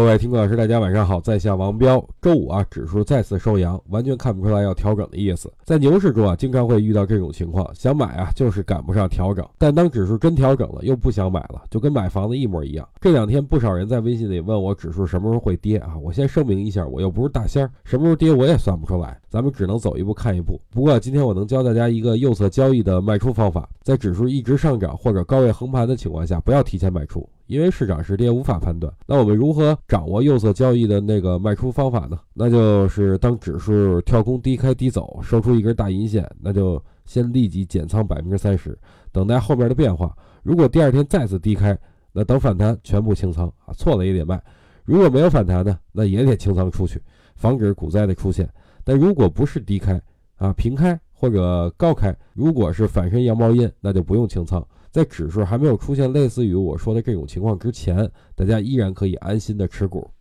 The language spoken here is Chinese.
各位听众老师，大家晚上好，在下王彪。周五啊，指数再次收阳，完全看不出来要调整的意思。在牛市中啊，经常会遇到这种情况，想买啊，就是赶不上调整。但当指数真调整了，又不想买了，就跟买房子一。模一样。这两天不少人在微信里问我，指数什么时候会跌啊？我先声明一。下，我又不是大仙儿，什么时候跌我也算不出来，咱们只能走一。步看一步。不过今天我能教大家一。个右侧交易的卖出方法，在指数一直上涨或者高位横盘的情况下，不要提前卖出。因为市涨是跌无法判断，那我们如何掌握右侧交易的那个卖出方法呢？那就是当指数跳空低开低走，收出一根大阴线，那就先立即减仓百分之三十，等待后面的变化。如果第二天再次低开，那等反弹全部清仓啊，错了也得卖。如果没有反弹呢，那也得清仓出去，防止股灾的出现。但如果不是低开啊，平开或者高开，如果是反身羊毛阴，那就不用清仓。在指数还没有出现类似于我说的这种情况之前，大家依然可以安心的持股。